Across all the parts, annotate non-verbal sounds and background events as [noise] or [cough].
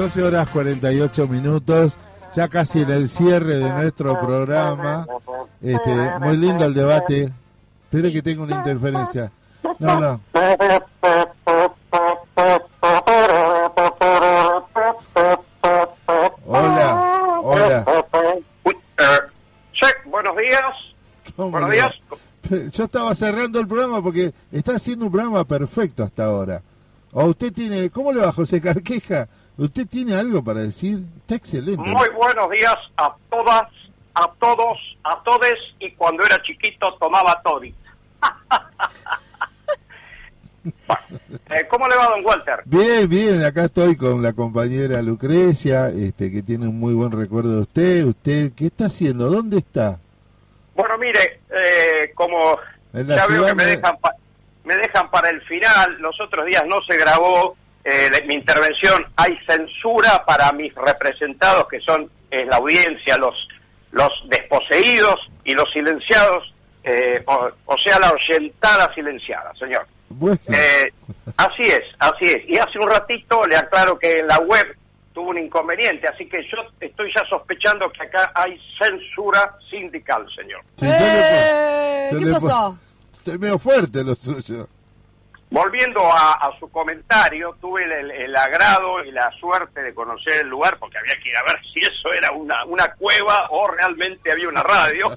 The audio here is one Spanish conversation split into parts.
12 horas 48 minutos, ya casi en el cierre de nuestro programa. Este, muy lindo el debate. Espero que tenga una interferencia. No, no. Hola, hola. Sí, buenos días. ¿Cómo Buenos días. Yo estaba cerrando el programa porque está haciendo un programa perfecto hasta ahora. ¿O usted tiene, cómo le va José Carqueja? ¿Usted tiene algo para decir? Está excelente. Muy buenos días a todas, a todos, a todes y cuando era chiquito tomaba toddy. Bueno, [laughs] eh, ¿Cómo le va, don Walter? Bien, bien, acá estoy con la compañera Lucrecia, este, que tiene un muy buen recuerdo de usted. ¿Usted qué está haciendo? ¿Dónde está? Bueno, mire, eh, como En la ya veo que me me- dejan, pa- me dejan para el final, los otros días no se grabó eh, de- mi intervención, hay censura para mis representados que son eh, la audiencia, los, los desposeídos y los silenciados, eh, o, o sea, la oyentada silenciada, señor. Bueno, Eh, así es, así es. Y hace un ratito le aclaro que en la web tuvo un inconveniente, así que yo estoy ya sospechando que acá hay censura sindical, señor. sí, le Eh, ¿Qué le pasó? Está medio fuerte lo suyo. Volviendo a, a su comentario, tuve el, agrado y la suerte de conocer el lugar, porque había que ir a ver si eso era una, una cueva o realmente había una radio. [laughs]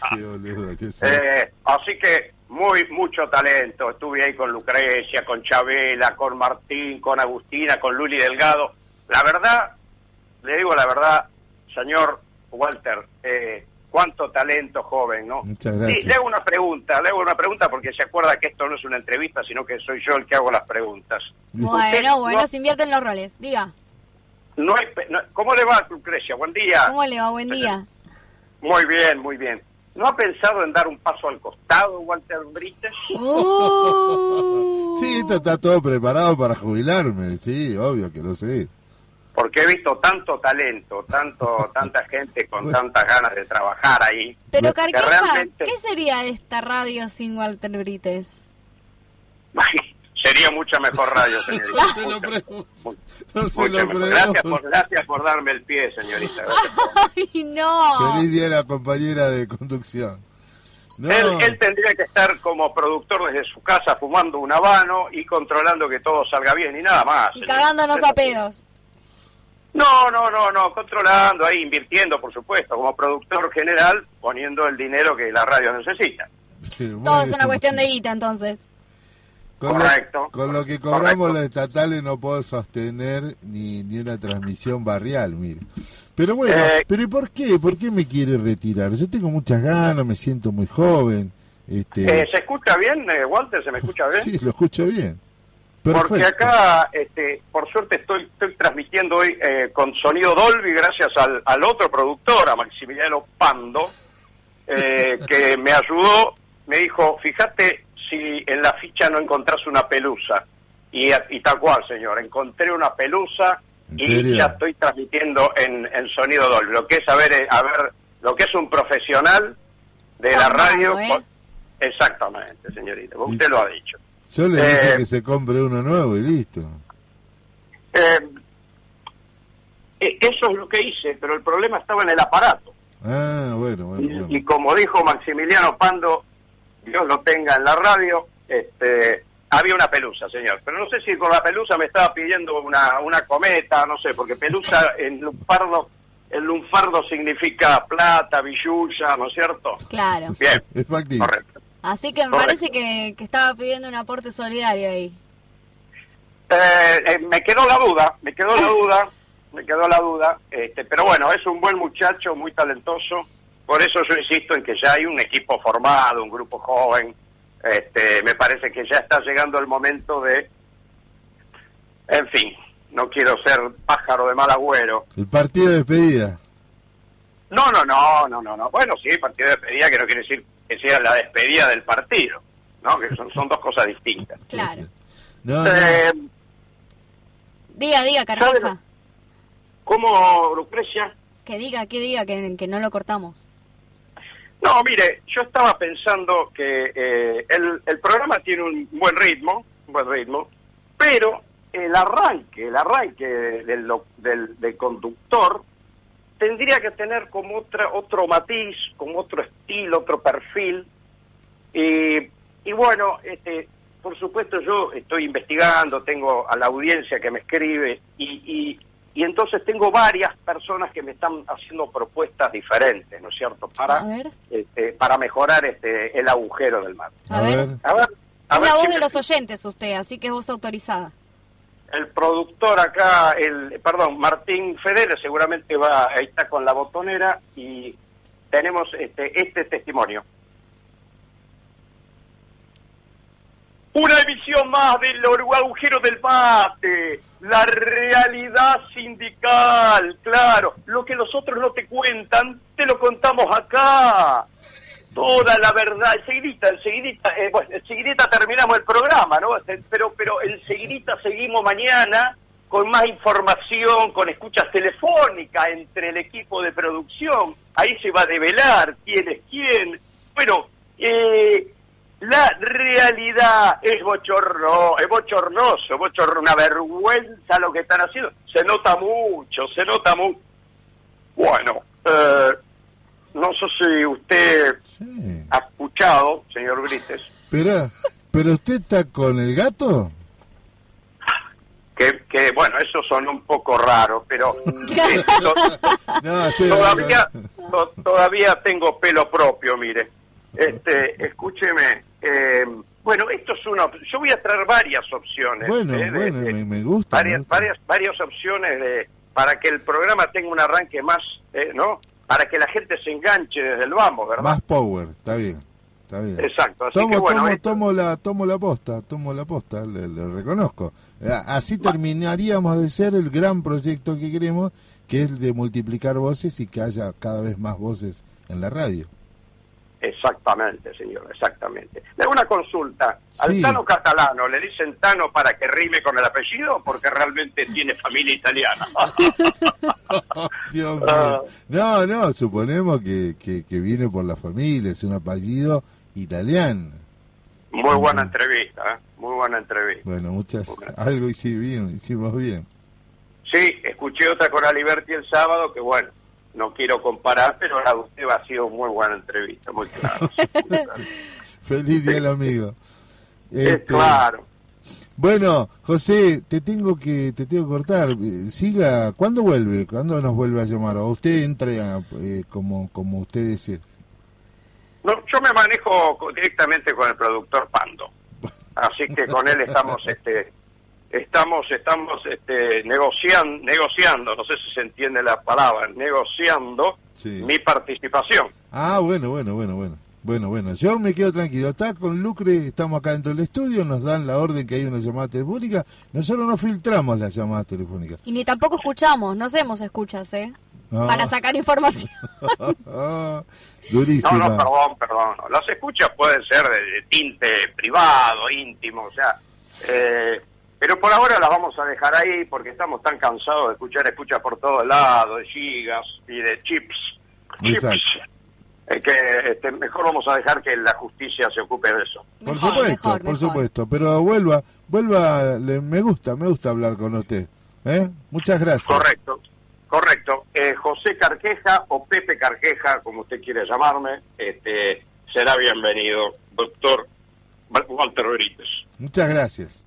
Ah, qué boludo. Eh, así que muy mucho talento. Estuve ahí con Lucrecia, con Chabela, con Martín, con Agustina, con Luli Delgado. La verdad, le digo la verdad, señor Walter, eh, cuánto talento joven, ¿no? Muchas Sí, gracias. le hago una pregunta, le hago una pregunta porque se acuerda que esto no es una entrevista, sino que soy yo el que hago las preguntas. Usted Bueno, bueno, no- se invierten los roles. Diga, No hay no- ¿Cómo le va, Lucrecia? Buen día. ¿cómo le va? Buen día. Muy bien, muy bien. ¿No ha pensado en dar un paso al costado, Walter Brites? Uh. [laughs] Sí, esto está todo preparado para jubilarme, sí, obvio que lo sé. Porque he visto tanto talento, tanto [laughs] tanta gente con tantas ganas de trabajar ahí. Pero que Carqueja, realmente ¿qué sería esta radio sin Walter Brites? [laughs] sería mucha mejor radio, [laughs] señorita. No se lo Mucha- se. Gracias pregunto. por, gracias por darme el pie, señorita. ¡Ay, no! Feliz día a la compañera de conducción. No, Él, él tendría que estar como productor desde su casa fumando un habano y controlando que todo salga bien y nada más. Y cagándonos a pedos. No, no, no, no, controlando ahí, invirtiendo, por supuesto, como productor general, poniendo el dinero que la radio necesita. Todo es una cuestión de guita, entonces. Con lo- Correcto. con lo que cobramos los estatales no puedo sostener ni, ni una transmisión barrial, mire. Pero bueno, Eh, pero ¿y por qué? ¿Por qué me quiere retirar? Yo tengo muchas ganas, me siento muy joven. Este, Eh, ¿Se escucha bien, eh, Walter? ¿Se me escucha bien? [laughs] sí, lo escucho bien. Porque acá, este, por suerte, estoy, estoy transmitiendo hoy eh, con sonido Dolby gracias al, al otro productor, a Maximiliano Pando, eh, [laughs] que me ayudó, me dijo, fíjate si en la ficha no encontrás una pelusa. Y, y tal cual, señor, encontré una pelusa ¿En y serio? ya estoy transmitiendo en, en sonido Dolby. Lo que es saber, eh, a ver, lo que es un profesional de la radio. ¿eh? Exactamente, señorita, usted lo ha dicho. Yo le dije eh, que se compre uno nuevo y listo. Eh, eh, eso es lo que hice, pero el problema estaba en el aparato. Ah, bueno, bueno. Y, bueno. y como dijo Maximiliano Pando, Dios lo tenga en la radio, este, había una pelusa, señor. Pero no sé si con la pelusa me estaba pidiendo una, una cometa, no sé, porque pelusa [laughs] en lunfardo, el lunfardo significa plata, billulla, ¿no es cierto? Claro. Bien, Es factible. correcto. Así que me Correcto. parece que, que estaba pidiendo un aporte solidario ahí. Eh, eh, me quedó la duda, me quedó la [laughs] duda, me quedó la duda, este, pero bueno, es un buen muchacho, muy talentoso, por eso yo insisto en que ya hay un equipo formado, un grupo joven, este, me parece que ya está llegando el momento de, en fin, no quiero ser pájaro de mal agüero. El partido de despedida. No, no, no, no, no, no. Bueno, sí, partido de despedida, que no quiere decir que sea la despedida del partido, ¿no? Que son, son dos cosas distintas. Claro. No, no. Eh, Diga, diga, Carqueja. ¿Cómo, Lucrecia? Que diga, que diga, que, que no lo cortamos. No, mire, yo estaba pensando que eh, el, el programa tiene un buen ritmo, un buen ritmo, pero el arranque, el arranque del, del, del conductor tendría que tener como otra, otro matiz, como otro estilo, otro perfil. Y, y bueno, este, por supuesto yo estoy investigando, tengo a la audiencia que me escribe y, y, y entonces tengo varias personas que me están haciendo propuestas diferentes, ¿no es cierto? Para, este, para mejorar este, el agujero del mar. A, ver. A ver, a Es ver la voz si de me- los oyentes usted, así que es voz autorizada. El productor acá, el perdón, Martín Fedele seguramente va, ahí está con la botonera y tenemos este, este testimonio. Una emisión más del agujero del bate, la realidad sindical, claro, lo que los otros no te cuentan, te lo contamos acá. Toda la verdad, enseguidita, enseguidita, eh, bueno, enseguidita terminamos el programa, ¿no? Este, Pero, pero enseguidita seguimos mañana con más información, con escuchas telefónicas entre el equipo de producción. Ahí se va a develar quién es quién. Bueno, eh, la realidad es bochorno, es bochornoso, bochorno, una vergüenza lo que están haciendo. Se nota mucho, se nota mucho. Bueno, eh, no sé si usted Sí. ha escuchado, señor Brites, Pero, pero usted está con el gato. que, que bueno, eso son un poco raro, pero [laughs] eh, to- No, estoy todavía to- todavía tengo pelo propio, mire. Este, escúcheme, eh, bueno, esto es una, yo voy a traer varias opciones. Bueno, eh, bueno, de- me, me gusta. me varias, gusta. varias, varias opciones de, para que el programa tenga un arranque más, eh, ¿no? Para que la gente se enganche desde el vamos, ¿verdad? Más power, está bien. Está bien. Exacto, así tomo, que bueno, tomo, esto- tomo la, tomo la posta, tomo la posta, le, le reconozco. Eh, Así terminaríamos de ser el gran proyecto que queremos, que es de multiplicar voces y que haya cada vez más voces en la radio. Exactamente, señor, exactamente. Le hago una consulta. Al Sí. Tano Catalano, ¿le dicen Tano para que rime con el apellido? Porque realmente tiene familia italiana. [laughs] [laughs] Dios Ah. mío. No, no, suponemos que, que, que viene por la familia, es un apellido italiano. Muy buena entrevista, ¿eh? muy buena entrevista. Bueno, muchas, algo hicimos bien, hicimos bien. Sí, escuché otra con Aliberti el sábado, que bueno, no quiero comparar, pero la de usted ha sido muy buena entrevista, muy claro. [laughs] Feliz día amigo. [laughs] Eh, Este, claro. Bueno, José, te tengo que te tengo que cortar. Eh, Siga, ¿cuándo vuelve? ¿Cuándo nos vuelve a llamar? ¿O usted entra eh, como como usted dice? No, yo me manejo directamente con el productor Pando, así que con él estamos, [laughs] este, estamos, estamos, este, negociando, negociando, no sé si se entiende la palabra, negociando Sí. mi participación. Ah, bueno, bueno, bueno, bueno. Bueno, bueno, yo me quedo tranquilo. Está con Lucre, estamos acá dentro del estudio, nos dan la orden que hay una llamada telefónica. Nosotros no filtramos las llamadas telefónicas. Y ni tampoco escuchamos, no hacemos escuchas, ¿eh? Ah. Para sacar información. [laughs] Ah, No, Durísima. no, perdón, perdón. no. Las escuchas pueden ser de, de tinte privado, íntimo, o sea, eh, pero por ahora las vamos a dejar ahí porque estamos tan cansados de escuchar escuchas por todos lados, de gigas y de chips. chips. Eh, que este, mejor vamos a dejar que la justicia se ocupe de eso. Por supuesto, mejor, por mejor. supuesto. Pero vuelva, vuelva, le- me gusta, me gusta hablar con usted. ¿eh? Muchas gracias. Correcto, correcto. Eh, José Carqueja o Pepe Carqueja, como usted quiere llamarme, este, será bienvenido, doctor Walter Benítez. Muchas gracias.